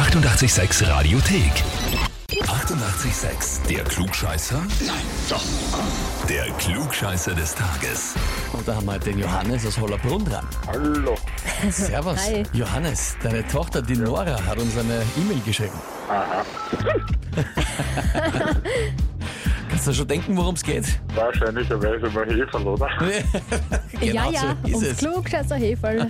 886 Radiothek. 88,6. Der Klugscheißer? Nein, doch. Der Klugscheißer des Tages. Und da haben wir den Johannes aus Hollerbrunn dran. Hallo. Servus. Hi. Johannes, deine Tochter, die Nora, hat uns eine E-Mail geschrieben. Aha. Kannst du schon denken, worum es geht? Wahrscheinlicherweise mal Heferl, oder? genau ja, ja, so ist ums es. Klugscheißer Heferl.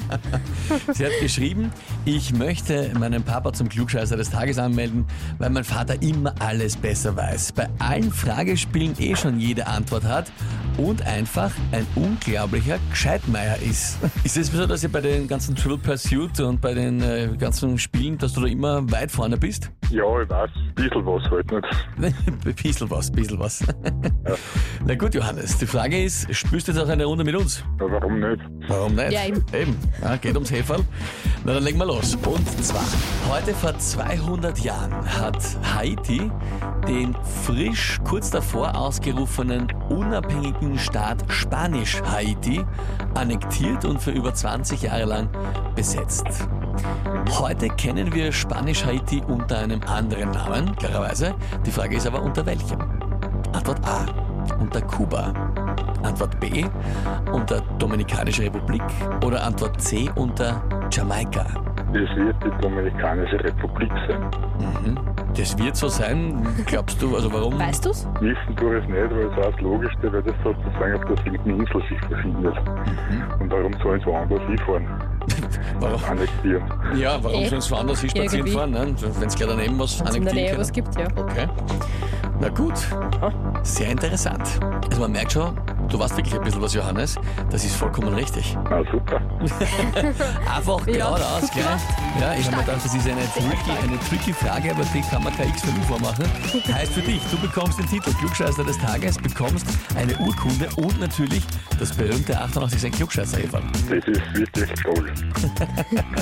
Sie hat geschrieben, ich möchte meinen Papa zum Klugscheißer des Tages anmelden, weil mein Vater immer alles besser weiß. Bei allen Fragespielen eh schon jede Antwort hat und einfach ein unglaublicher Gescheitmeier ist. Ist es so, dass ihr bei den ganzen Trivial Pursuit und bei den äh, ganzen Spielen, dass du da immer weit vorne bist? Ja, ich weiß, ein bisschen was halt nicht. bisschen was, bisschen was. Na gut, Johannes, die Frage ist, spürst du jetzt auch eine Runde mit uns? Ja, warum nicht? Warum nicht? Ja, eben. eben. Ja, geht ums Heferl. Na, dann legen wir los. Und zwar, heute vor 200 Jahren hat Haiti den frisch kurz davor ausgerufenen unabhängigen Staat Spanisch-Haiti annektiert und für über 20 Jahre lang besetzt. Heute kennen wir Spanisch-Haiti unter einem anderen Namen, klarerweise. Die Frage ist aber unter welchem? Antwort A. Unter Kuba. Antwort B. Unter Dominikanische Republik. Oder Antwort C. Unter Jamaika. Das wird die Dominikanische Republik sein. Mhm. Das wird so sein, glaubst du? Also warum? Weißt du's? Wissen tue ich es nicht, weil es auch das Logischste, weil das sozusagen auf der siebten Insel sich befindet. Und darum sollen sie woanders hinfahren, warum? annektieren. Ja, warum Eh. sollen sie woanders hin spazieren Irgendwie. fahren? Ne? Wenn es gleich daneben was Wenn es in der Nähe annektieren was gibt, ja. Okay. Na gut. Sehr interessant. Also man merkt schon, du weißt wirklich ein bisschen was, Johannes. Das ist vollkommen richtig. Ah, super. Einfach Ja. geradeaus gleich. Ja, ich habe mir gedacht, das ist eine tricky, eine tricky Frage, aber die kann man kein X für mich vormachen. Heißt für dich, du bekommst den Titel Klugscheißer des Tages, bekommst eine Urkunde und natürlich das berühmte 88 klugscheißer -Häferl. Das ist wirklich toll.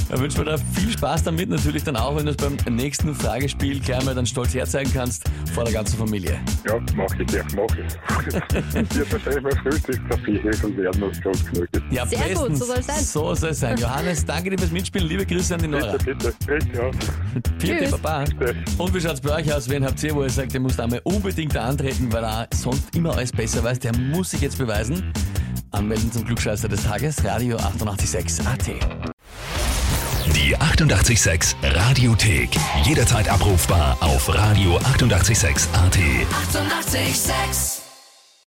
Da wünschen wir dir viel Spaß damit, natürlich dann auch, wenn du es beim nächsten Fragespiel gleich mal dann stolz herzeigen kannst vor der ganzen Familie. Ja, mach ich gleich, mach ich. Wird wahrscheinlich mal Frühstückskaffee Heferl werden, was groß genug ist. Ja, Sehr gut, bestens. so soll's sein. So soll es sein. Johannes, danke dir fürs Mitspielen. Liebe Grüße an die Nora. Bitte, bitte. Bitte, ja. Vierte Tschüss. Baba. Und wie schaut's bei euch aus? Wen habt ihr, wo ihr sagt, der muss da mal unbedingt da antreten, weil er sonst immer alles besser weiß? Der muss sich jetzt beweisen. Anmelden zum Klugscheißer des Tages, Radio 886 AT. Die 88,6 Radiothek. Jederzeit abrufbar auf radio886.at. 88,6. Eighty-eight, sex.